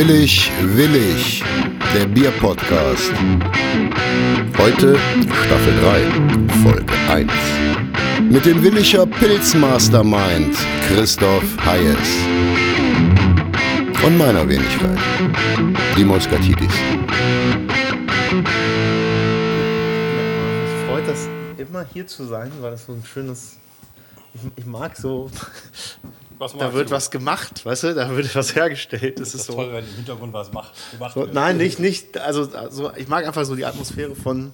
Willig, willig, der Bierpodcast. Heute Staffel 3, Folge 1. Mit dem Williger Pilzmastermind Christoph Hayes. Und meiner Wenigkeit, die Moskatidis. Freut das immer hier zu sein, weil das so ein schönes. Ich, ich mag so. Was Da wird was gemacht, weißt du? Da wird was hergestellt. Das ist so. toll, wenn im Hintergrund was macht. gemacht so wird. nein, nicht, nicht. Also, also, ich mag einfach so die Atmosphäre von.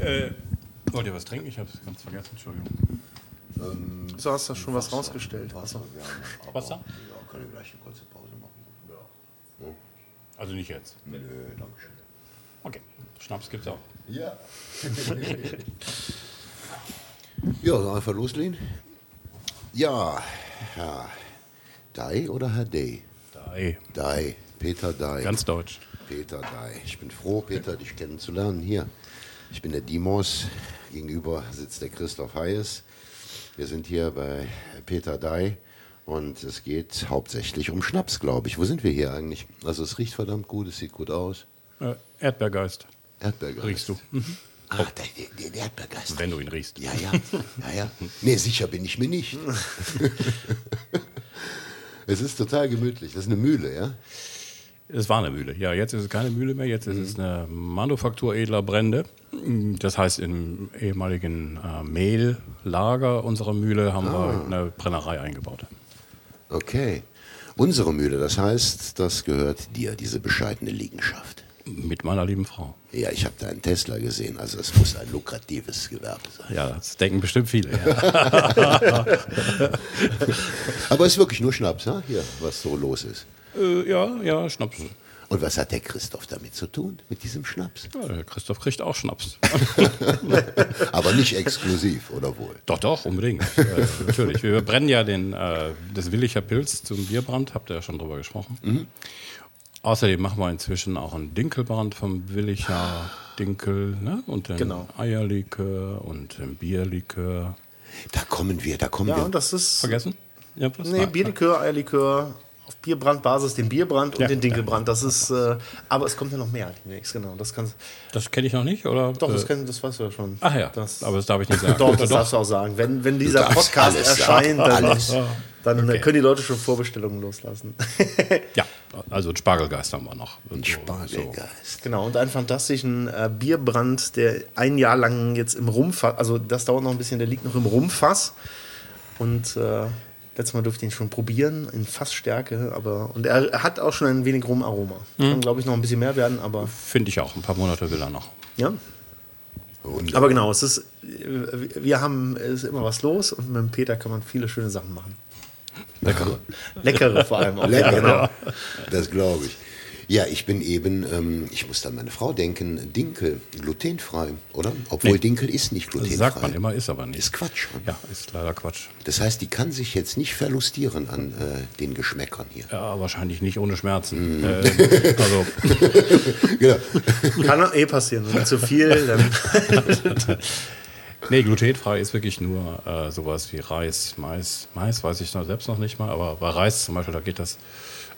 Äh, wollt ihr was trinken? Ich habe es ganz vergessen, Entschuldigung. So hast du schon was rausgestellt. Also, Wasser? Ja, können wir gleich eine kurze Pause machen. Also nicht jetzt. Nö, danke schön. Okay. Schnaps gibt's auch. Ja. ja, einfach loslegen? Ja, Herr Dai oder Herr Day? Drei. Dai, Peter Dai. Ganz deutsch. Peter Dai. Ich bin froh, Peter, dich kennenzulernen. Hier, ich bin der Dimos. Gegenüber sitzt der Christoph Hayes. Wir sind hier bei Peter Dai und es geht hauptsächlich um Schnaps, glaube ich. Wo sind wir hier eigentlich? Also es riecht verdammt gut, es sieht gut aus. Äh, Erdbeergeist. Erdbeergeist. Riechst du? Ah, der, der, der Erdbeergeist. Wenn du ihn riechst. Ja, ja, ja, ja. Nee, sicher bin ich mir nicht. es ist total gemütlich. Das ist eine Mühle, ja? Es war eine Mühle. Ja, jetzt ist es keine Mühle mehr. Jetzt ist es Mhm. eine Manufaktur edler Brände. Das heißt, im ehemaligen äh, Mehllager unserer Mühle haben Ah. wir eine Brennerei eingebaut. Okay. Unsere Mühle, das heißt, das gehört dir, diese bescheidene Liegenschaft. Mit meiner lieben Frau. Ja, ich habe da einen Tesla gesehen, also es muss ein lukratives Gewerbe sein. Ja, das denken bestimmt viele. Ja. Aber es ist wirklich nur Schnaps, ha? hier, was so los ist. äh, ja, ja, Schnaps. Und was hat der Christoph damit zu tun, mit diesem Schnaps? Ja, der Christoph kriegt auch Schnaps. Aber nicht exklusiv, oder wohl? Doch, doch, unbedingt. äh, natürlich. Wir brennen ja den, äh, das Willicher Pilz zum Bierbrand, habt ihr ja schon drüber gesprochen. Außerdem machen wir inzwischen auch einen Dinkelbrand vom Willicher Dinkel ne? und den Genau. Eierlikör und den Bierlikör. Da kommen wir, da kommen ja, wir. und das ist. Vergessen? Ja, was? Nee, Nein. Bierlikör, Eierlikör. Auf Bierbrandbasis den Bierbrand und Ja. den Dinkelbrand. Das ist. Äh, aber es kommt ja noch mehr demnächst, genau. Das kannst, Das kenne ich noch nicht, oder? doch, das, Äh, kann, das weißt du ja schon. Ach ja, Das, aber das darf ich nicht sagen. Doch, das darfst du auch sagen. Wenn, wenn dieser Podcast erscheint, dann, dann Okay. können die Leute schon Vorbestellungen loslassen. Ja, also einen Spargelgeist haben wir noch. Ein So- Spargelgeist. genau, und einen fantastischen äh, Bierbrand, der ein Jahr lang jetzt im Rumfass, also das dauert noch ein bisschen, der liegt noch im Rumfass. Und äh, letztes Mal durfte ich ihn schon probieren, in Fassstärke, aber und er, hat auch schon ein wenig Rumaroma. Kann, glaube ich, noch ein bisschen mehr werden, aber Finde ich auch. Ein paar Monate will er noch. ja. Wunderbar. Aber genau, es ist, äh, wir haben, es ist immer was los und mit dem Peter kann man viele schöne Sachen machen. Lecker. Leckere vor allem auch. Lecker, Ja, genau. Das glaube ich. Ja, ich bin eben, ähm, ich muss an meine Frau denken, Dinkel, glutenfrei, oder? Obwohl Nee. Dinkel ist nicht Das glutenfrei. sagt man immer, ist aber nicht. Ist Quatsch. Ja, ist leider Quatsch. Das heißt, die kann sich jetzt nicht verlustieren an äh, den Geschmäckern hier. Ja, wahrscheinlich nicht ohne Schmerzen. Mhm. Äh, also, Genau. Kann eh passieren. Wenn zu viel, dann. nee, glutenfrei ist wirklich nur äh, sowas wie Reis, Mais. Mais weiß ich noch selbst noch nicht mal, aber bei Reis zum Beispiel, da geht das.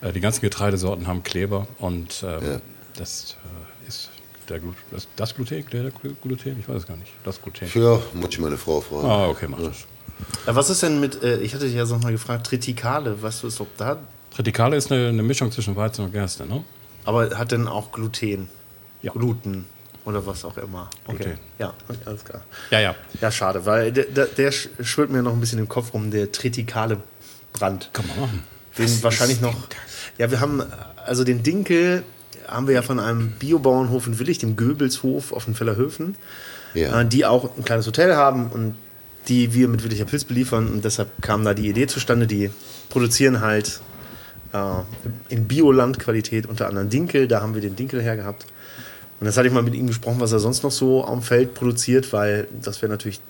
Äh, die ganzen Getreidesorten haben Kleber und ähm, das äh, ist der Glu das, das Gluten, der, Gluten, ich weiß es gar nicht. Das Gluten. Ja, muss ich meine Frau fragen. Ah, okay, mach das. Ja, was ist denn mit, äh, ich hatte dich ja noch mal gefragt, Tritikale, weißt du, ist ob da, Tritikale ist eine, eine Mischung zwischen Weizen und Gerste, ne? aber hat denn auch Gluten? Ja. Gluten oder was auch immer. Okay. Gluten. Ja, okay, alles klar. Ja, ja. Ja, schade, weil der, der, der sch- schwirrt mir noch ein bisschen im Kopf rum, der Tritikale Brand. Kann man machen. Den wahrscheinlich noch. Ja, wir haben, also den Dinkel haben wir ja von einem Biobauernhof in Willig, dem Goebelshof auf den Fellerhöfen, Ja. äh, die auch ein kleines Hotel haben und die wir mit Williger Pilz beliefern. Und deshalb kam da die Idee zustande, die produzieren halt äh, in Biolandqualität unter anderem Dinkel. Da haben wir den Dinkel hergehabt. Und das hatte ich mal mit ihm gesprochen, was er sonst noch so am Feld produziert, weil das wäre natürlich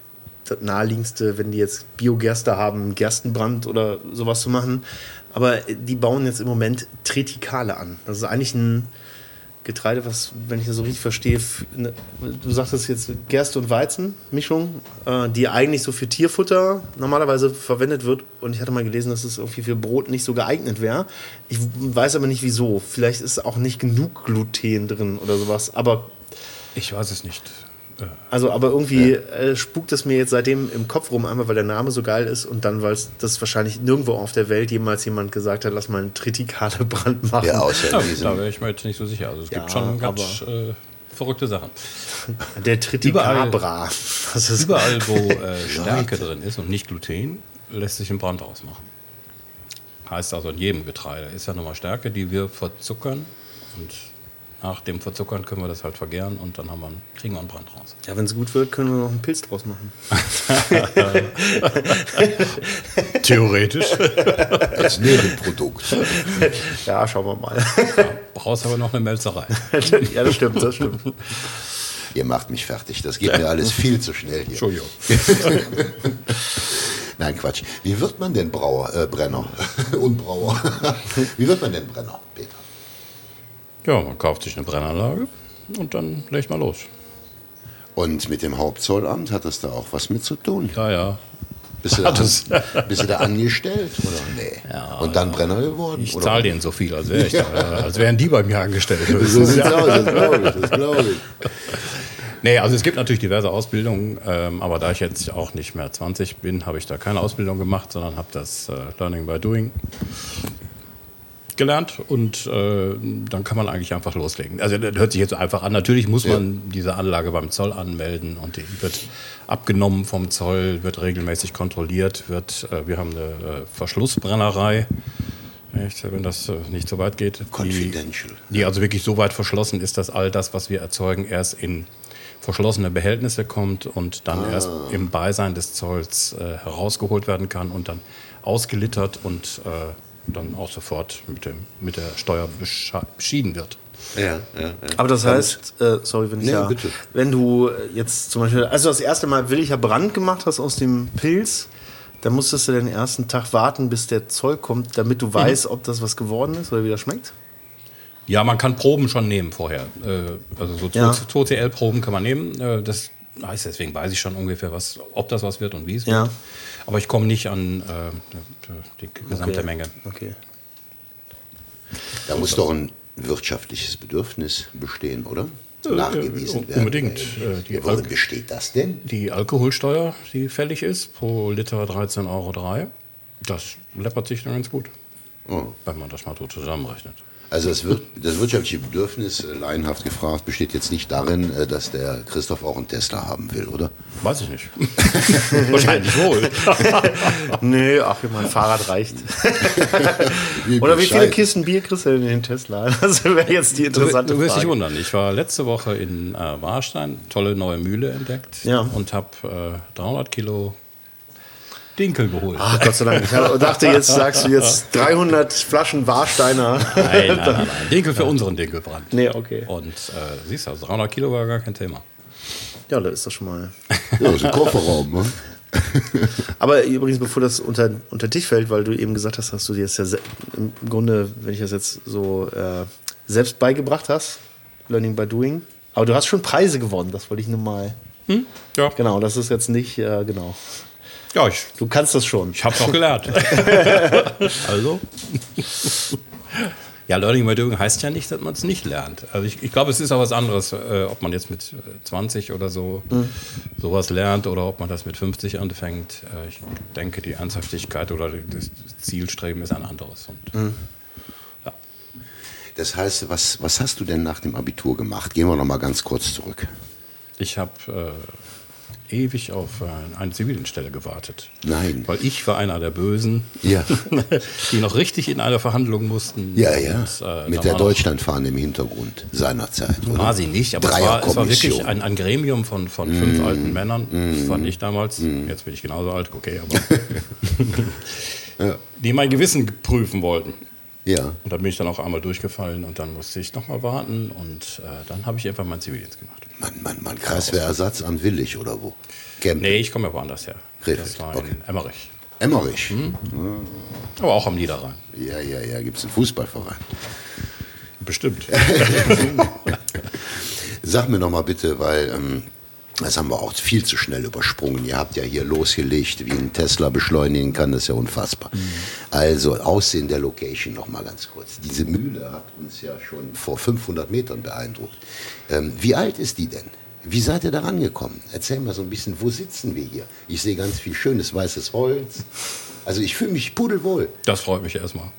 das naheliegendste, wenn die jetzt Biogerste haben, Gerstenbrand oder sowas zu machen. Aber die bauen jetzt im Moment Tritikale an. Das ist eigentlich ein, Getreide, was, wenn ich das so richtig verstehe, ne, du sagtest jetzt Gerste und Weizen Mischung, äh, die eigentlich so für Tierfutter normalerweise verwendet wird. Und ich hatte mal gelesen, dass es irgendwie für Brot nicht so geeignet wäre. Ich weiß aber nicht wieso. Vielleicht ist auch nicht genug Gluten drin oder sowas. Aber Ich weiß es nicht. Also, aber irgendwie äh, spukt es mir jetzt seitdem im Kopf rum, einmal weil der Name so geil ist und dann, weil es das wahrscheinlich nirgendwo auf der Welt jemals jemand gesagt hat, lass mal einen Tritikale-Brand machen. Ja, außer Ja, da wäre ich mir jetzt nicht so sicher. Also es Ja, gibt schon ganz äh, verrückte Sachen. Der Tritikabra. Das ist Überall, wo äh, Stärke drin ist und nicht Gluten, lässt sich ein Brand ausmachen. Heißt also in jedem Getreide ist ja nochmal Stärke, die wir verzuckern und nach dem Verzuckern können wir das halt vergären und dann haben wir, einen- kriegen wir einen Brand raus. Ja, wenn es gut wird, können wir noch einen Pilz draus machen. Theoretisch. als Nebenprodukt. Ja, schauen wir mal. Brauchst aber noch eine Melzerei. ja, das stimmt, das stimmt. Ihr macht mich fertig. Das geht mir alles viel zu schnell hier. Entschuldigung. Nein, Quatsch. Wie wird man denn Brauer, äh, Brenner und Brauer? Wie wird man denn Brenner, Peter? Ja, man kauft sich eine Brennanlage und dann legt man los. Und mit dem Hauptzollamt hat das da auch was mit zu tun? Ja, ja. Bist du da, es. bist du da angestellt oder nee? und dann Brenner geworden? Ich zahle denen so viel, als, wär ich da, äh, als wären die bei mir angestellt. So sieht's aus, das glaube ich, das glaube ich. Nee, also es gibt natürlich diverse Ausbildungen, ähm, aber da ich jetzt auch nicht mehr 20 bin, habe ich da keine Ausbildung gemacht, sondern habe das äh, Learning by Doing gelernt und äh, dann kann man eigentlich einfach loslegen. Also das hört sich jetzt so einfach an. Natürlich muss man diese Anlage beim Zoll anmelden und die wird abgenommen vom Zoll, wird regelmäßig kontrolliert, wird, äh, wir haben eine äh, Verschlussbrennerei. Echt, wenn das äh, nicht so weit geht. Die- Confidential. die also wirklich so weit verschlossen ist, dass all das, was wir erzeugen, erst in verschlossene Behältnisse kommt und dann erst im Beisein des Zolls äh, herausgeholt werden kann und dann ausgelittert und äh, dann auch sofort mit, dem, mit der Steuer beschieden wird. Ja, ja, ja. Aber das heißt, äh, sorry, wenn ich Nee, ja, bitte. wenn du jetzt zum Beispiel, also das erste Mal williger Brand gemacht hast aus dem Pilz, dann musstest du den ersten Tag warten, bis der Zoll kommt, damit du weißt, ob das was geworden ist oder wie das schmeckt. Ja, man kann Proben schon nehmen vorher. Äh, also so Ja. 2CL-Proben kann man nehmen. Äh, das heißt, deswegen weiß ich schon ungefähr, was, ob das was wird und wie es Ja. wird. Aber ich komme nicht an äh, die, gesamte Okay. Menge. Okay. Da muss doch ein wirtschaftliches Bedürfnis bestehen, oder? Äh, Nachgewiesen äh, werden. unbedingt. Äh, die Ja, worin Alk- besteht das denn? Die Alkoholsteuer, die fällig ist, pro Liter 13,03 Euro, das läppert sich dann ganz gut, Oh. wenn man das mal so zusammenrechnet. Also das, wir- das wirtschaftliche Bedürfnis, äh, laienhaft gefragt, besteht jetzt nicht darin, äh, dass der Christoph auch einen Tesla haben will, oder? Weiß ich nicht. Wahrscheinlich wohl. Nee, ach, mein Fahrrad reicht. Wie Oder wie viele. Kisten Bier kriegst du denn in den Tesla? Das wäre jetzt die Du, interessante du wirst dich Frage. wundern. Ich war letzte Woche in äh, Warstein, tolle neue Mühle entdeckt Ja. und habe äh, 300 Kilo Dinkel geholt. Ach, Gott sei Dank. Ich dachte, jetzt sagst du jetzt 300 Flaschen Warsteiner. Nein, nein, nein, nein. Dinkel für unseren Dinkelbrand. Nee, okay. Und äh, siehst du, also 300 Kilo war gar kein Thema. Ja, da ist das schon mal. Ja, das ist ein Kofferraum, ne? Aber übrigens, bevor das unter, unter dich fällt, weil du eben gesagt hast, dass du dir jetzt ja im Grunde, wenn ich das jetzt so äh, selbst beigebracht hast, Learning by Doing. Aber du hast schon Preise gewonnen, das wollte ich nur mal. Ja, Genau, das ist jetzt nicht, äh, genau. Ja ich, Du kannst das schon. ich habe es auch gelernt. also. Ja, Learning by Doing heißt ja nicht, dass man es nicht lernt. Also ich, ich glaube, es ist auch was anderes, äh, ob man jetzt mit äh, 20 oder so sowas lernt oder ob man das mit 50 anfängt. Äh, ich denke, die Ernsthaftigkeit oder das Zielstreben ist ein anderes. Und, Das heißt, was, was hast du denn nach dem Abitur gemacht? Gehen wir noch mal ganz kurz zurück. Ich habe äh, ewig auf äh, eine Zivilstelle gewartet. Nein. Weil ich war einer der Bösen, Ja. die noch richtig in einer Verhandlung mussten. Ja, ja. Und, äh, Mit der Deutschlandfahne im Hintergrund seinerzeit. oder? War sie nicht, aber es war, es war wirklich ein, ein Gremium von, von fünf alten Männern, fand ich damals. Jetzt bin ich genauso alt, okay, aber. Die mein Gewissen prüfen wollten. Ja. Und da bin ich dann auch einmal durchgefallen und dann musste ich nochmal warten und äh, dann habe ich einfach meinen Zivildienst gemacht. Mann, Mann, Mann, Kreiswehrersatz an Willig oder wo? Camp. Nee, ich komme ja woanders her. Krefeld, Das war in okay. Emmerich. Emmerich. Aber auch am Niederrhein. Ja, ja, ja, gibt es einen Fußballverein. Bestimmt. Sag mir noch mal bitte, weil ähm, das haben wir auch viel zu schnell übersprungen. Ihr habt ja hier losgelegt, wie ein Tesla beschleunigen kann, das ist ja unfassbar. Mhm. Also Aussehen der Location noch mal ganz kurz. Diese Mühle hat uns ja schon vor 500 Metern beeindruckt. Ähm, wie alt ist die denn? Wie seid ihr da rangekommen? Erzähl mal so ein bisschen, wo sitzen wir hier? Ich sehe ganz viel schönes weißes Holz. Also ich fühle mich pudelwohl. Das freut mich erstmal.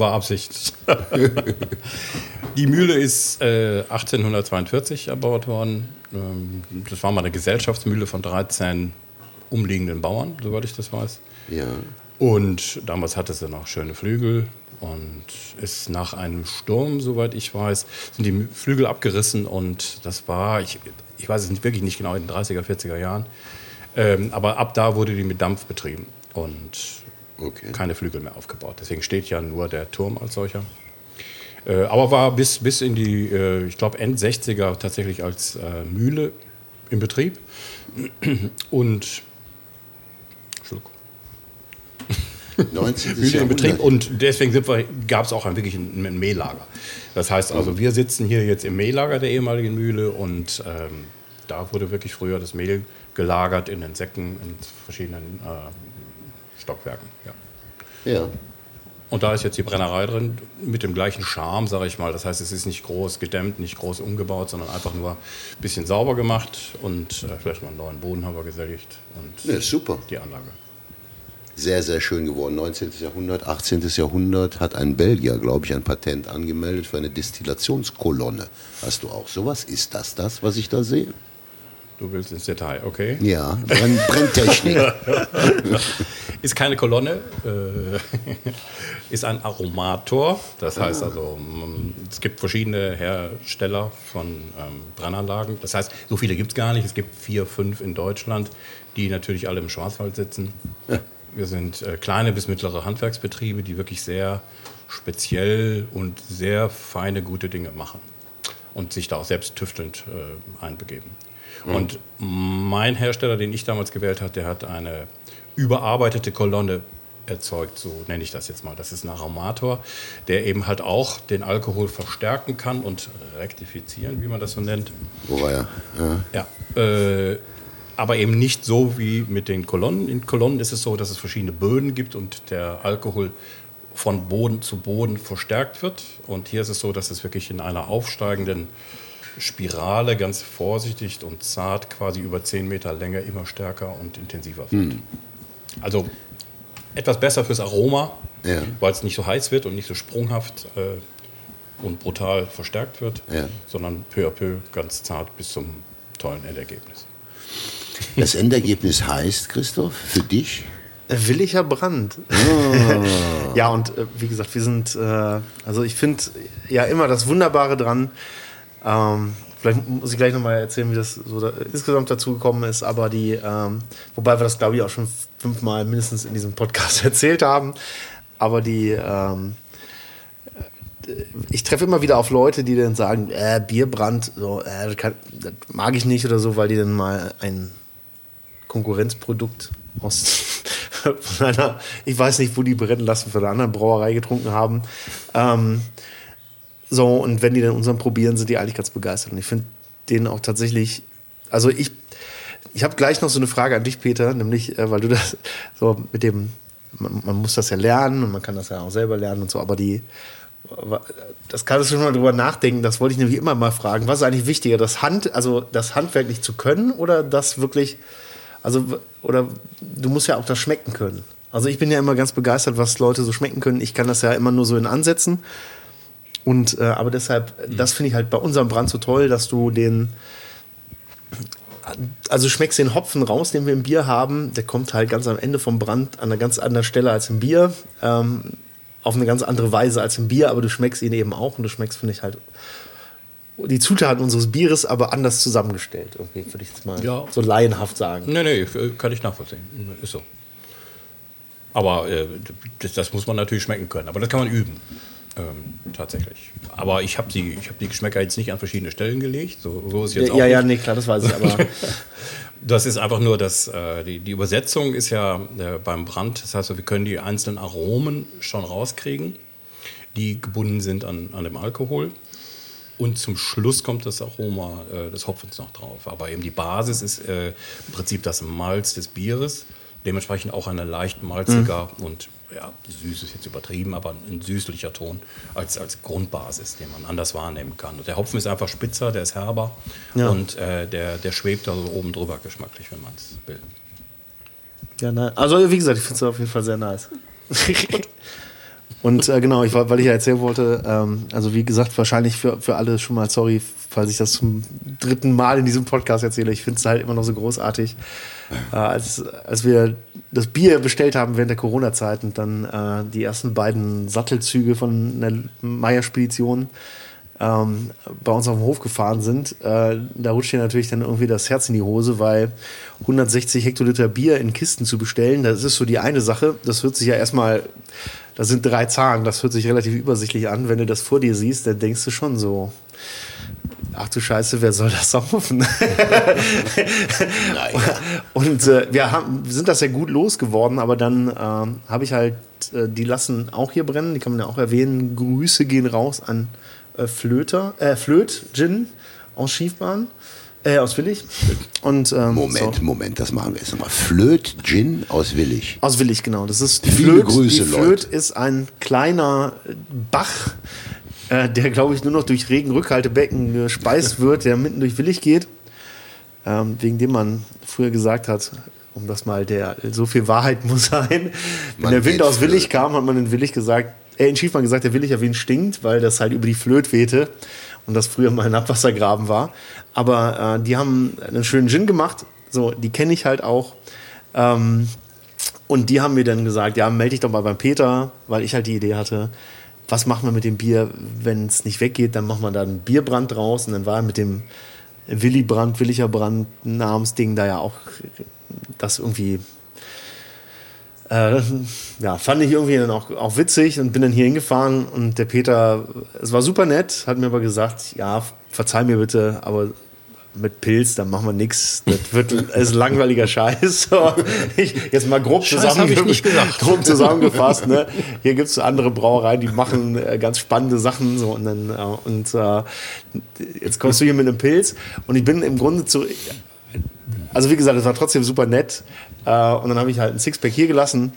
War Absicht. die Mühle ist äh, 1842 erbaut worden. Ähm, das war mal eine Gesellschaftsmühle von 13 umliegenden Bauern, soweit ich das weiß. Ja. Und damals hatte sie noch schöne Flügel und ist nach einem Sturm, soweit ich weiß, sind die Flügel abgerissen und das war, ich, ich weiß es nicht, wirklich nicht genau, in den 30er, 40er Jahren. Ähm, aber ab da wurde die mit Dampf betrieben und okay. keine Flügel mehr aufgebaut. Deswegen steht ja nur der Turm als solcher. Äh, aber war bis, bis in die, äh, ich glaube, End 60er tatsächlich als äh, Mühle im Betrieb. Und Schluck. 19. Mühle im Betrieb und deswegen gab es auch ein, wirklich ein, ein Mehllager. Das heißt also, wir sitzen hier jetzt im Mehlager der ehemaligen Mühle und ähm, da wurde wirklich früher das Mehl gelagert in den Säcken in verschiedenen äh, Stockwerken. Ja. ja. Und da ist jetzt die Brennerei drin mit dem gleichen Charme, sage ich mal. Das heißt, es ist nicht groß gedämmt, nicht groß umgebaut, sondern einfach nur ein bisschen sauber gemacht und äh, vielleicht mal einen neuen Boden haben wir gesägt. Und ja, super. Die Anlage. Sehr, sehr schön geworden. 19. Jahrhundert, 18. Jahrhundert hat ein Belgier, glaube ich, ein Patent angemeldet für eine Destillationskolonne. Hast du auch sowas? Ist das das, was ich da sehe? Du willst ins Detail, okay? Ja, Brenn Brenntechnik. ist keine Kolonne, äh, ist ein Aromator. Das heißt also, es gibt verschiedene Hersteller von ähm, Brennanlagen. Das heißt, so viele gibt es gar nicht. Es gibt vier, fünf in Deutschland, die natürlich alle im Schwarzwald sitzen. Wir sind äh, kleine bis mittlere Handwerksbetriebe, die wirklich sehr speziell und sehr feine, gute Dinge machen und sich da auch selbst tüftelnd äh, einbegeben. Mhm. Und mein Hersteller, den ich damals gewählt habe, der hat eine überarbeitete Kolonne erzeugt, so nenne ich das jetzt mal. Das ist ein Aromator, der eben halt auch den Alkohol verstärken kann und rektifizieren, wie man das so nennt. Wo war er? Ja. ja äh, aber eben nicht so wie mit den Kolonnen. In Kolonnen ist es so, dass es verschiedene Böden gibt und der Alkohol von Boden zu Boden verstärkt wird. Und hier ist es so, dass es wirklich in einer aufsteigenden Spirale ganz vorsichtig und zart quasi über 10 Meter Länge immer stärker und intensiver wird. Mhm. Also etwas besser fürs Aroma, ja. weil es nicht so heiß wird und nicht so sprunghaft äh, und brutal verstärkt wird, ja. sondern peu à peu ganz zart bis zum tollen Endergebnis. Das Endergebnis heißt, Christoph, für dich? Williger Brand. Oh. ja, und äh, wie gesagt, wir sind, äh, also ich finde ja immer das Wunderbare dran, ähm, vielleicht muss ich gleich nochmal erzählen, wie das so da, insgesamt dazu gekommen ist, aber die, ähm, wobei wir das glaube ich auch schon fünfmal mindestens in diesem Podcast erzählt haben, aber die, ähm, ich treffe immer wieder auf Leute, die dann sagen, äh, Bierbrand, so, äh, das, kann, das, mag ich nicht oder so, weil die dann mal ein Konkurrenzprodukt aus von einer, ich weiß nicht, wo die brennen lassen, von einer anderen Brauerei getrunken haben. Ähm, so, und wenn die dann unseren probieren, sind die eigentlich ganz begeistert. Und ich finde den auch tatsächlich, also ich, ich habe gleich noch so eine Frage an dich, Peter, nämlich, äh, weil du das so mit dem, man, man, muss das ja lernen und man kann das ja auch selber lernen und so, aber die, das kannst du schon mal drüber nachdenken, das wollte ich nämlich immer mal fragen. Was ist eigentlich wichtiger, das Hand, also das handwerklich zu können oder das wirklich, also, oder du musst ja auch das schmecken können. Also ich bin ja immer ganz begeistert, was Leute so schmecken können. Ich kann das ja immer nur so in Ansätzen. Und äh, aber deshalb, mhm. das finde ich halt bei unserem Brand so toll, dass du den, also schmeckst den Hopfen raus, den wir im Bier haben. Der kommt halt ganz am Ende vom Brand an einer ganz anderen Stelle als im Bier. Ähm, auf eine ganz andere Weise als im Bier, aber du schmeckst ihn eben auch und du schmeckst, finde ich, halt die Zutaten unseres Bieres aber anders zusammengestellt. Irgendwie würde ich jetzt mal ja. so laienhaft sagen. Nee, nee, kann ich nachvollziehen. Ist so. Aber äh, das, das, muss man natürlich schmecken können. Aber das kann man üben. Ähm, tatsächlich. Aber ich habe die, hab die Geschmäcker jetzt nicht an verschiedene Stellen gelegt. So, so ist jetzt ja, auch ja, ja, nee, klar, das weiß ich. Aber das ist einfach nur, dass äh, die, die Übersetzung ist ja äh, beim Brand. Das heißt, wir können die einzelnen Aromen schon rauskriegen. die gebunden sind an, an dem Alkohol. Und zum Schluss kommt das Aroma äh, des Hopfens noch drauf. Aber eben die Basis ist äh, im Prinzip das Malz des Bieres. Dementsprechend auch eine leicht malziger mhm. und ja, süß ist jetzt übertrieben, aber ein süßlicher Ton als, als Grundbasis, den man anders wahrnehmen kann. Und der Hopfen ist einfach spitzer, der ist herber ja. und äh, der, der schwebt da so oben drüber geschmacklich, wenn man es will. Ja, nein. Also wie gesagt, ich finde es auf jeden Fall sehr nice. Und äh, genau, ich, weil ich ja erzählen wollte, ähm, also wie gesagt, wahrscheinlich für, für alle schon mal sorry, falls ich das zum dritten Mal in diesem Podcast erzähle. Ich finde es halt immer noch so großartig. Äh, als, als wir das Bier bestellt haben während der Corona-Zeit und dann äh, die ersten beiden Sattelzüge von der Meier-Spedition ähm, bei uns auf dem Hof gefahren sind, äh, da rutscht dir natürlich dann irgendwie das Herz in die Hose, weil 160 Hektoliter Bier in Kisten zu bestellen, das ist so die eine Sache. Das hört sich ja erstmal das sind drei Zahlen, das hört sich relativ übersichtlich an. Wenn du das vor dir siehst, dann denkst du schon so, ach du Scheiße, wer soll das saufen? und äh, wir, haben, wir sind das ja gut losgeworden, aber dann äh, habe ich halt, äh, die lassen auch hier brennen, die kann man ja auch erwähnen. Grüße gehen raus an äh, Flöter, äh, Flöt, Gin aus Schiefbahn. Äh, aus Willig. Und, ähm, Moment, so. Moment, das machen wir jetzt nochmal. Flöt Gin aus Willig. Aus Willig, genau. Das ist die Flöt. Grüße, die Flöt ist ein kleiner Bach, äh, der, glaube ich, nur noch durch Regenrückhaltebecken gespeist wird, der mitten durch Willig geht. Ähm, wegen dem man früher gesagt hat, um das mal der, so viel Wahrheit muss sein. Wenn man der Wind aus Willig kam, hat man in Willig gesagt, äh, in Schiefmann gesagt, der Willig ja Wind stinkt, weil das halt über die Flöt wehte und das früher mal ein Abwassergraben war. Aber äh, die haben einen schönen Gin gemacht. So, die kenne ich halt auch. Ähm, und die haben mir dann gesagt, ja, melde dich doch mal beim Peter, weil ich halt die Idee hatte, was machen wir mit dem Bier, wenn es nicht weggeht, dann machen wir da einen Bierbrand draus. Und dann war mit dem Willi Brand, Willicher Brand Namensding da ja auch das irgendwie äh, ja, fand ich irgendwie dann auch, auch witzig und bin dann hier hingefahren und der Peter, es war super nett, hat mir aber gesagt, ja, verzeih mir bitte, aber mit Pilz, dann machen wir nichts. Das wird ist langweiliger Scheiß. Ich, jetzt mal grob, zusammenge grob zusammengefasst. Ne? Hier gibt es andere Brauereien, die machen äh, ganz spannende Sachen. So, und dann, äh, und äh, jetzt kommst du hier mit einem Pilz. Und ich bin im Grunde zu. Also, wie gesagt, es war trotzdem super nett. Äh, und dann habe ich halt ein Sixpack hier gelassen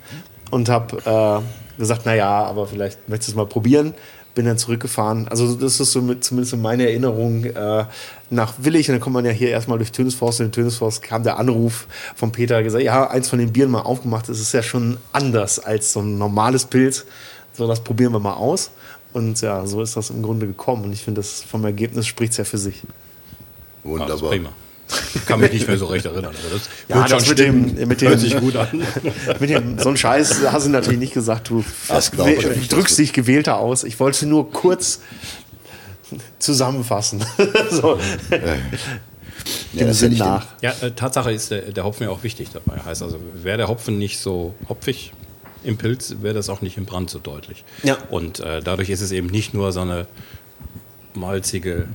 und habe äh, gesagt, naja, aber vielleicht möchtest du es mal probieren. Bin dann zurückgefahren. Also das ist so mit, zumindest meine Erinnerung äh, nach Willig. Und dann kommt man ja hier erstmal durch Tönesforst. Und in Tönesforst kam der Anruf von Peter, gesagt, ja, eins von den Bieren mal aufgemacht. Das ist ja schon anders als so ein normales Pilz. So, das probieren wir mal aus. Und ja, so ist das im Grunde gekommen. Und ich finde, das vom Ergebnis spricht es ja für sich. Wunderbar. Kann mich nicht mehr so recht erinnern. Aber das ja, das mit dem, mit dem, hört sich gut an. mit dem, so ein Scheiß hast du natürlich nicht gesagt, du drückst dich gewählter aus. Ich wollte nur kurz zusammenfassen. so. Dem ja, Sinn nach. Ja, äh, Tatsache ist der, der Hopfen ja auch wichtig dabei. Heißt also, wäre der Hopfen nicht so hopfig im Pilz, wäre das auch nicht im Brand so deutlich. Ja. Und äh, dadurch ist es eben nicht nur so eine malzige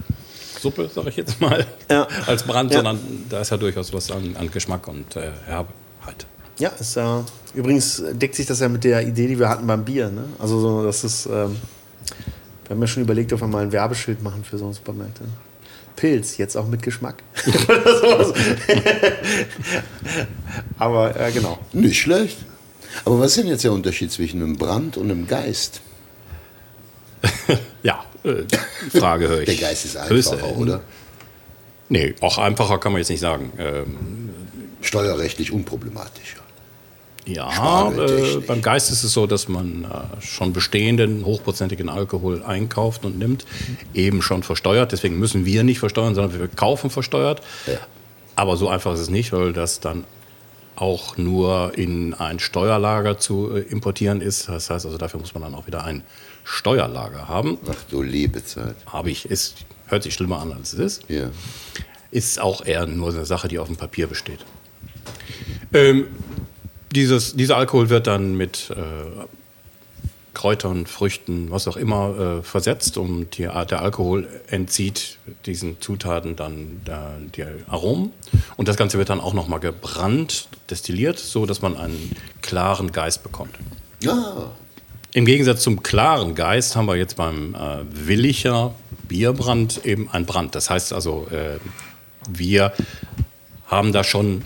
Suppe, sage ich jetzt mal, ja. als Brand, ja. sondern da ist ja durchaus was an, an Geschmack und äh, Herbe halt. Ja, ist, äh, übrigens deckt sich das ja mit der Idee, die wir hatten beim Bier. Ne? Also so, das ist, ähm, wir haben ja schon überlegt, ob wir mal ein Werbeschild machen für so einen Supermärkte. Pilz, jetzt auch mit Geschmack. Aber äh, genau. Nicht schlecht. Aber was ist denn jetzt der Unterschied zwischen einem Brand und einem Geist? ja, äh, Frage höre ich. Der Geist ist einfacher, Höchste, oder? Nee, auch einfacher kann man jetzt nicht sagen. Ähm, Steuerrechtlich unproblematischer. Ja, äh, beim Geist ist es so, dass man äh, schon bestehenden hochprozentigen Alkohol einkauft und nimmt, eben schon versteuert. Deswegen müssen wir nicht versteuern, sondern wir kaufen versteuert. Ja. Aber so einfach ist es nicht, weil das dann auch nur in ein Steuerlager zu äh, importieren ist. Das heißt also, dafür muss man dann auch wieder ein Steuerlager haben. Ach du liebe Zeit. Habe ich, ist, hört sich schlimmer an, als es ist. Ja. Ist auch eher nur eine Sache, die auf dem Papier besteht. Ähm, dieses, dieser Alkohol wird dann mit äh, Kräutern, Früchten, was auch immer, äh, versetzt und die Art der Alkohol entzieht diesen Zutaten dann der, die Aromen. Und das Ganze wird dann auch nochmal gebrannt, destilliert, so dass man einen klaren Geist bekommt. Ah, Im Gegensatz zum klaren Geist haben wir jetzt beim äh, Willicher Bierbrand eben ein Brand. Das heißt also, äh, wir haben da schon,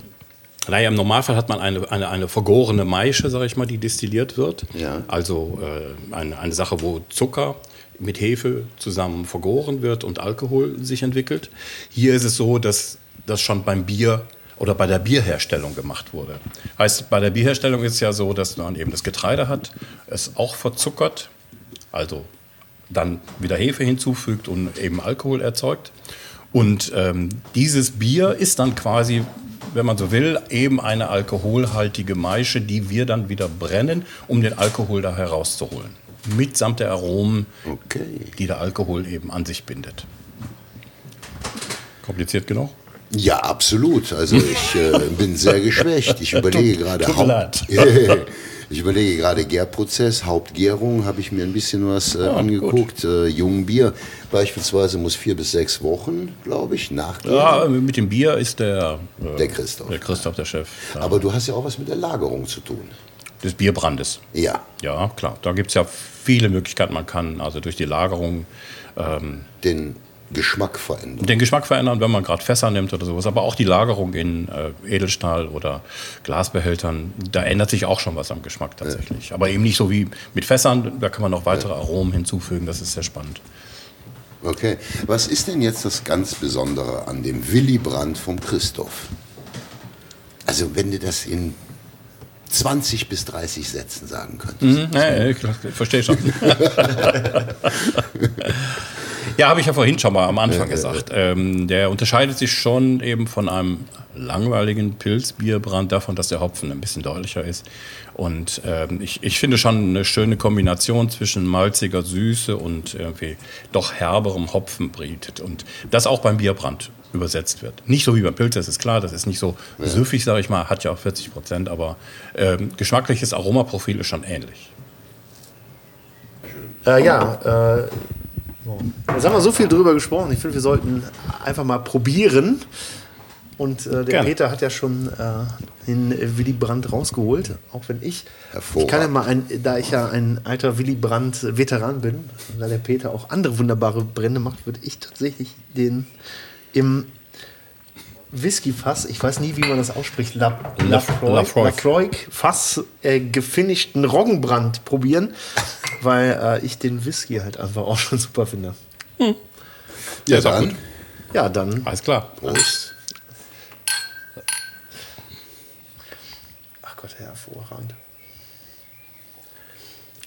naja, im Normalfall hat man eine, eine, eine vergorene Maische, sage ich mal, die destilliert wird. Ja. Also äh, eine, eine Sache, wo Zucker mit Hefe zusammen vergoren wird und Alkohol sich entwickelt. Hier ist es so, dass das schon beim Bier oder bei der Bierherstellung gemacht wurde. Heißt, bei der Bierherstellung ist es ja so, dass man eben das Getreide hat, es auch verzuckert, also dann wieder Hefe hinzufügt und eben Alkohol erzeugt. Und ähm, dieses Bier ist dann quasi, wenn man so will, eben eine alkoholhaltige Maische, die wir dann wieder brennen, um den Alkohol da herauszuholen. Mitsamt der Aromen, Okay. die der Alkohol eben an sich bindet. Kompliziert genug? Ja, absolut. Also ich äh, bin sehr geschwächt. Ich überlege gerade leid. Ich überlege gerade Gärprozess, Hauptgärung, habe ich mir ein bisschen was äh, Ah, angeguckt. Äh, Jungbier beispielsweise muss vier bis sechs Wochen, glaube ich, nachgehen. Ja, mit dem Bier ist der, äh, Der Christoph. der Christoph der Chef ja, Aber du hast ja auch was mit der Lagerung zu tun. des Bierbrandes. Ja, Ja, klar. Da gibt es ja viele Möglichkeiten. Man kann also durch die Lagerung ähm, den Geschmack verändern. den Geschmack verändern, wenn man gerade Fässer nimmt oder sowas. Aber auch die Lagerung in äh, Edelstahl oder Glasbehältern, da ändert sich auch schon was am Geschmack tatsächlich. Aber eben nicht so wie mit Fässern, da kann man noch weitere Aromen hinzufügen. Das ist sehr spannend. Okay. Was ist denn jetzt das ganz Besondere an dem Willy Brandt vom Christoph? Also wenn du das in 20 bis 30 Sätzen sagen könntest. Mhm, ja, ja, ich verstehe schon. ja, habe ich ja vorhin schon mal am Anfang gesagt. Ähm, der unterscheidet sich schon eben von einem langweiligen Pilzbierbrand davon, dass der Hopfen ein bisschen deutlicher ist. Und ähm, ich, ich finde schon eine schöne Kombination zwischen malziger Süße und irgendwie doch herberem Hopfen bietet. Und das auch beim Bierbrand übersetzt wird. Nicht so wie beim Pilz, das ist klar, das ist nicht so süffig, sage ich mal, hat ja auch 40 Prozent, aber ähm, geschmackliches Aromaprofil ist schon ähnlich. Äh, ja, äh, so. jetzt haben wir so viel drüber gesprochen. Ich finde, wir sollten einfach mal probieren. Und äh, der Gerne. Peter hat ja schon äh, den Willy Brandt rausgeholt, auch wenn ich. Ich kann ja mal ein, da ich ja ein alter Willy Brandt Veteran bin, und da der Peter auch andere wunderbare Brände macht, würde ich tatsächlich den im Whiskyfass, ich weiß nie, wie man das ausspricht, La, Lafroig. Lafroig, Lafroig Fass äh, gefinischten Roggenbrand probieren, weil äh, ich den Whisky halt einfach auch schon super finde. Ja, ist auch dann. Ja, dann. Alles klar. Prost. Ach Gott, hervorragend.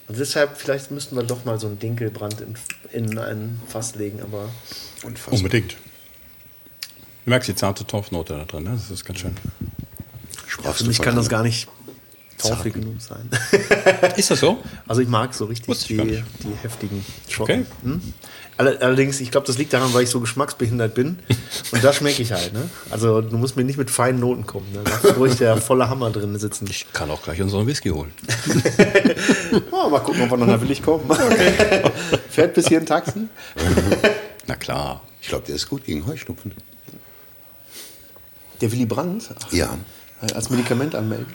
Und deshalb, vielleicht müssten wir doch mal so einen Dinkelbrand in, in ein Fass legen, aber Unfassbar. Unbedingt. Du merkst die zarte Torfnote da drin, ne? das ist ganz schön. Sprachst für mich kann das gar nicht zarten- genug sein. Ist das so? Also ich mag so richtig die, die heftigen Schocken. Okay. Hm? Alle- Allerdings, ich glaube, das liegt daran, weil ich so geschmacksbehindert bin. Und da schmecke ich halt. Ne? Also du musst mir nicht mit feinen Noten kommen. Ne? Da ruhig der volle Hammer drin sitzen. Ich kann auch gleich unseren Whisky holen. Oh, mal gucken, ob wir noch nach Willig kommen. Fährt bis hier ein Taxi? Na klar. Ich glaube, der ist gut gegen Heuschnupfen. Der Willy Brandt? Ach, Ja, als Medikament anmelden.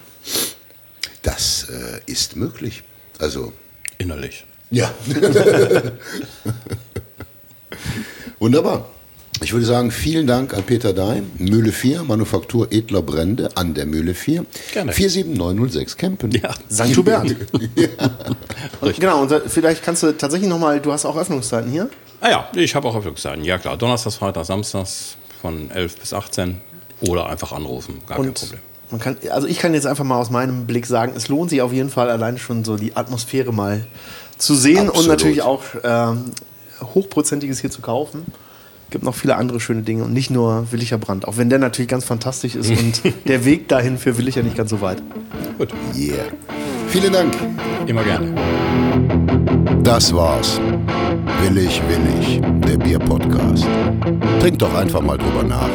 Das äh, ist möglich. Also, Innerlich. ja. Wunderbar. Ich würde sagen, vielen Dank an Peter Daim, Mühle 4, Manufaktur Edler Brände an der Mühle 4. Gerne. 47906 Kempen. Ja. St. Hubert. Genau, und vielleicht kannst du tatsächlich nochmal, du hast auch Öffnungszeiten hier. Ah ja, ich habe auch Öffnungszeiten. Ja klar, Donnerstags, Freitags, Samstags von 11 bis 18 oder einfach anrufen, gar kein Und Problem. Man kann, also ich kann jetzt einfach mal aus meinem Blick sagen, es lohnt sich auf jeden Fall alleine schon so die Atmosphäre mal zu sehen und Absolut. natürlich auch ähm, hochprozentiges hier zu kaufen. Gibt noch viele andere schöne Dinge und nicht nur Willicher Brand, auch wenn der natürlich ganz fantastisch ist und der Weg dahin für Willicher nicht ganz so weit. Gut, Yeah. Vielen Dank. immer gerne. Das war's. Willig, willig, der Bier-Podcast. Trink doch einfach mal drüber nach.